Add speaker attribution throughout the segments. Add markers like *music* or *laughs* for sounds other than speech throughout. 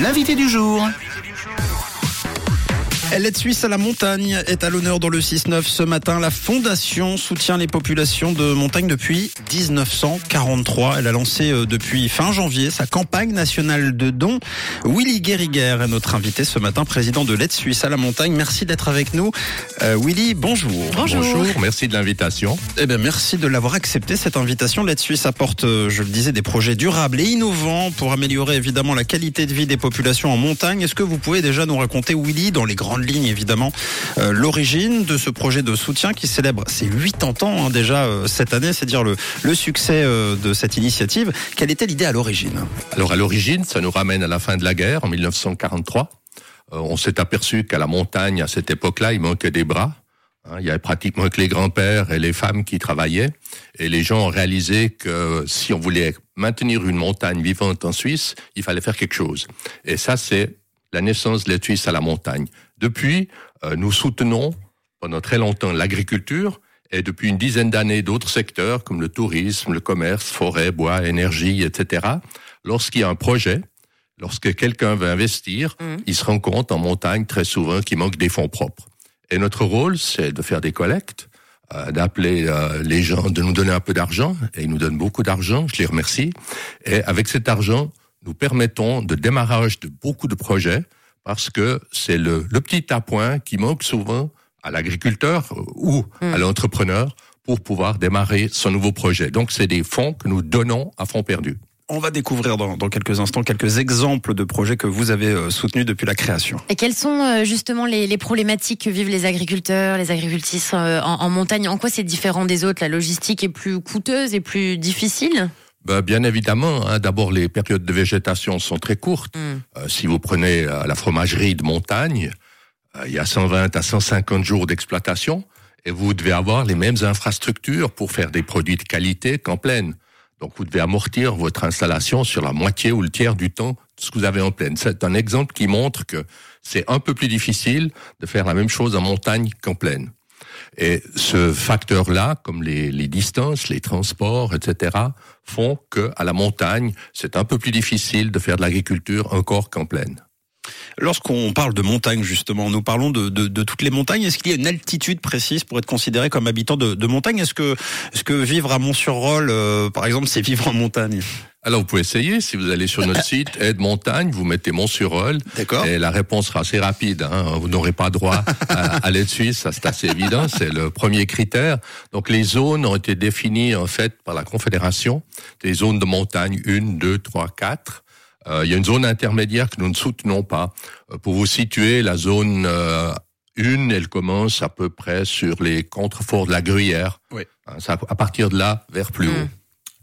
Speaker 1: L'invité du jour.
Speaker 2: L'aide suisse à la montagne est à l'honneur dans le 6-9 ce matin. La fondation soutient les populations de montagne depuis 1943. Elle a lancé euh, depuis fin janvier sa campagne nationale de dons. Willy Guériguer est notre invité ce matin, président de l'aide suisse à la montagne. Merci d'être avec nous. Euh, Willy, bonjour.
Speaker 3: Bonjour. merci de l'invitation.
Speaker 2: Eh bien, merci de l'avoir accepté cette invitation. L'aide suisse apporte, euh, je le disais, des projets durables et innovants pour améliorer évidemment la qualité de vie des populations en montagne. Est-ce que vous pouvez déjà nous raconter, Willy, dans les grandes ligne évidemment euh, l'origine de ce projet de soutien qui célèbre ses 80 ans hein, déjà euh, cette année, c'est dire le, le succès euh, de cette initiative. Quelle était l'idée à l'origine?
Speaker 3: Alors à l'origine, ça nous ramène à la fin de la guerre en 1943. on s'est aperçu qu'à la montagne, à cette époque-là, il manquait des bras. Hein, il y avait pratiquement que les grands-pères et les femmes qui travaillaient. Et les gens ont réalisé que si on voulait maintenir une montagne vivante en Suisse, il fallait faire quelque chose. Et ça, c'est la naissance de la Suisse à la montagne. Depuis, euh, nous soutenons pendant très longtemps l'agriculture et depuis une dizaine d'années d'autres secteurs comme le tourisme, le commerce, forêt, bois, énergie, etc. Lorsqu'il y a un projet, lorsque quelqu'un veut investir, mmh. il se rend compte en montagne très souvent qu'il manque des fonds propres. Et notre rôle, c'est de faire des collectes, euh, d'appeler euh, les gens, de nous donner un peu d'argent, et ils nous donnent beaucoup d'argent, je les remercie. Et avec cet argent, nous permettons de démarrage de beaucoup de projets parce que c'est le, le, petit appoint qui manque souvent à l'agriculteur ou à hmm. l'entrepreneur pour pouvoir démarrer son nouveau projet. Donc, c'est des fonds que nous donnons à fonds perdus.
Speaker 2: On va découvrir dans, dans, quelques instants quelques exemples de projets que vous avez euh, soutenus depuis la création.
Speaker 4: Et quelles sont euh, justement les, les problématiques que vivent les agriculteurs, les agricultrices euh, en, en montagne? En quoi c'est différent des autres? La logistique est plus coûteuse et plus difficile?
Speaker 3: Ben, bien évidemment, hein, d'abord les périodes de végétation sont très courtes. Mm. Euh, si vous prenez euh, la fromagerie de montagne, euh, il y a 120 à 150 jours d'exploitation et vous devez avoir les mêmes infrastructures pour faire des produits de qualité qu'en pleine. Donc vous devez amortir votre installation sur la moitié ou le tiers du temps de ce que vous avez en pleine. C'est un exemple qui montre que c'est un peu plus difficile de faire la même chose en montagne qu'en pleine. Et ce facteur-là, comme les, distances, les transports, etc., font que à la montagne, c'est un peu plus difficile de faire de l'agriculture encore qu'en plaine.
Speaker 2: Lorsqu'on parle de montagne, justement, nous parlons de, toutes les montagnes. Est-ce qu'il y a une altitude précise pour être considéré comme habitant de, montagne? Est-ce que, est-ce que vivre à Mont-sur-Roll, euh, par exemple, c'est vivre en montagne?
Speaker 3: Alors, vous pouvez essayer. Si vous allez sur notre site *laughs* Aide Montagne, vous mettez Mont-sur-Roll.
Speaker 2: D'accord.
Speaker 3: Et la réponse sera assez rapide. Hein. Vous n'aurez pas droit *laughs* à, à l'aide suisse. Ça, c'est assez évident. C'est le premier critère. Donc, les zones ont été définies, en fait, par la Confédération. Des zones de montagne 1, 2, 3, 4. Euh, il y a une zone intermédiaire que nous ne soutenons pas. Euh, pour vous situer, la zone euh, une, elle commence à peu près sur les contreforts de la Gruyère.
Speaker 2: Oui.
Speaker 3: Hein, à partir de là, vers plus haut.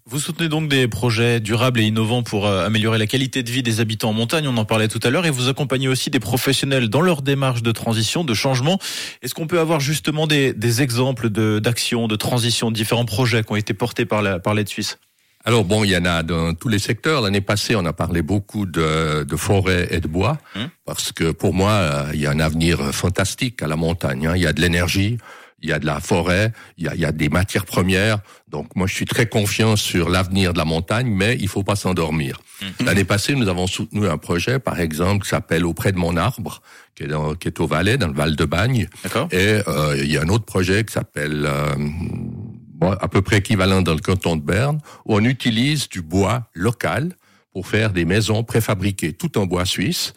Speaker 2: Vous soutenez donc des projets durables et innovants pour améliorer la qualité de vie des habitants en montagne, on en parlait tout à l'heure, et vous accompagnez aussi des professionnels dans leur démarche de transition, de changement. Est-ce qu'on peut avoir justement des, des exemples d'actions, de, de transition, de différents projets qui ont été portés par l'aide par suisse?
Speaker 3: Alors bon, il y en a dans tous les secteurs. L'année passée, on a parlé beaucoup de, de forêt et de bois, hum. parce que pour moi, euh, il y a un avenir fantastique à la montagne. Hein. Il y a de l'énergie, il y a de la forêt, il y a, il y a, des matières premières. Donc moi, je suis très confiant sur l'avenir de la montagne, mais il faut pas s'endormir. Hum. L'année passée, nous avons soutenu un projet, par exemple, qui s'appelle Auprès de mon arbre, qui est, dans, qui est au Valais, dans le Val de Bagne. Et euh, il y a un autre projet qui s'appelle euh, à peu près équivalent dans le canton de Berne, où on utilise du bois local pour faire des maisons préfabriquées, tout en bois suisse.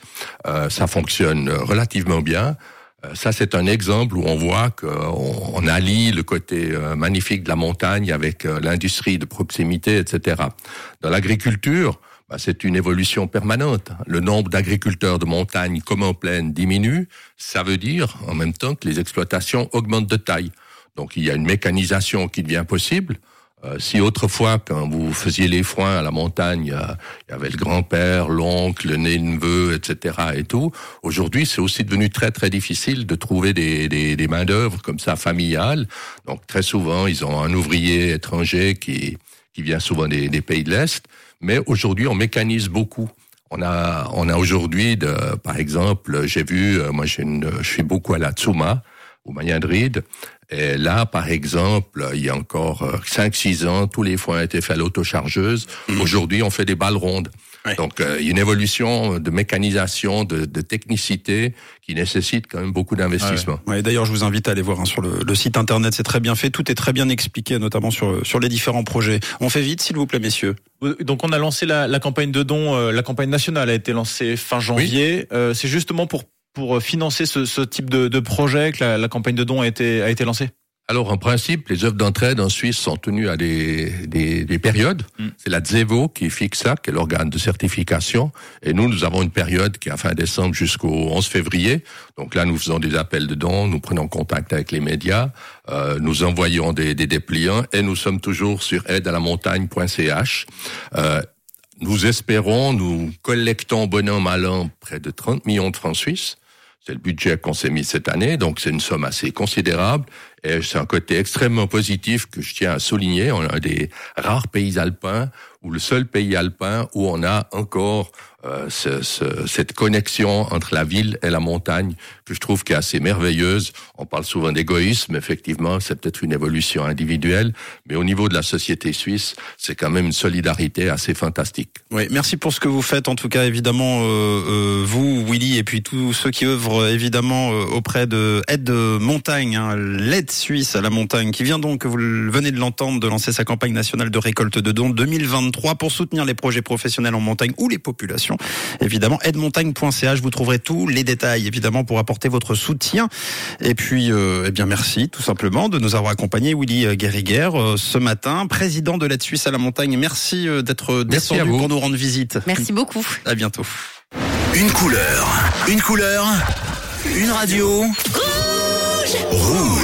Speaker 3: Euh, ça fonctionne relativement bien. Euh, ça, c'est un exemple où on voit qu'on on allie le côté euh, magnifique de la montagne avec euh, l'industrie de proximité, etc. Dans l'agriculture, bah, c'est une évolution permanente. Le nombre d'agriculteurs de montagne comme en plaine diminue. Ça veut dire en même temps que les exploitations augmentent de taille. Donc il y a une mécanisation qui devient possible. Euh, si autrefois, quand vous faisiez les foins à la montagne, euh, il y avait le grand-père, l'oncle, le neveu, etc. et tout, aujourd'hui, c'est aussi devenu très très difficile de trouver des, des, des mains d'œuvre comme ça familiales. Donc très souvent, ils ont un ouvrier étranger qui qui vient souvent des, des pays de l'est. Mais aujourd'hui, on mécanise beaucoup. On a on a aujourd'hui, par exemple, j'ai vu, euh, moi, je suis beaucoup à la Tsuma au Mayen-de-Ride. Et là, par exemple, il y a encore 5-6 euh, ans, tous les foins étaient faits à l'autochargeuse. Mmh. Aujourd'hui, on fait des balles rondes. Donc, euh, il y a une évolution de mécanisation, de, de, technicité qui nécessite quand même beaucoup d'investissement.
Speaker 2: Ouais. D'ailleurs, je vous invite à aller voir hein, sur le, le, site internet. C'est très bien fait. Tout est très bien expliqué, notamment sur, sur les différents projets. On fait vite, s'il vous plaît, messieurs.
Speaker 1: Donc, on a lancé la, la campagne de dons. Euh, la campagne nationale a été lancée fin janvier. Oui. Euh, C'est justement pour pour financer ce, ce type de, de, projet que la, la, campagne de dons a été a été lancée?
Speaker 3: Alors, en principe, les œuvres d'entraide en Suisse sont tenues à des, des, des périodes. Mm. C'est la ZEVO qui fixe ça, qui est l'organe de certification. Et nous, nous avons une période qui est fin décembre jusqu'au 11 février. Donc là, nous faisons des appels de dons, nous prenons contact avec les médias, euh, nous envoyons des, des, dépliants et nous sommes toujours sur aidealamontagne.ch. Euh, nous espérons, nous collectons bon an, mal an, près de 30 millions de francs suisses. C'est le budget qu'on s'est mis cette année, donc c'est une somme assez considérable. Et c'est un côté extrêmement positif que je tiens à souligner. On a des rares pays alpins, ou le seul pays alpin où on a encore euh, ce, ce, cette connexion entre la ville et la montagne que je trouve qui est assez merveilleuse. On parle souvent d'égoïsme, effectivement, c'est peut-être une évolution individuelle, mais au niveau de la société suisse, c'est quand même une solidarité assez fantastique.
Speaker 2: Oui, merci pour ce que vous faites. En tout cas, évidemment, euh, euh, vous, Willy, et puis tous ceux qui œuvrent évidemment euh, auprès de Aide Montagne, hein, l'aide suisse à la montagne, qui vient donc, vous venez de l'entendre, de lancer sa campagne nationale de récolte de dons 2023 pour soutenir les projets professionnels en montagne ou les populations. Évidemment, aidemontagne.ch, vous trouverez tous les détails, évidemment, pour apporter votre soutien. Et puis, euh, eh bien, merci tout simplement de nous avoir accompagnés, Willy Guériguer, euh, ce matin, président de l'aide suisse à la montagne. Merci euh, d'être descendu pour nous rendre visite.
Speaker 4: Merci beaucoup.
Speaker 2: À bientôt.
Speaker 5: Une couleur, une couleur, une radio. Rouge. Rouge.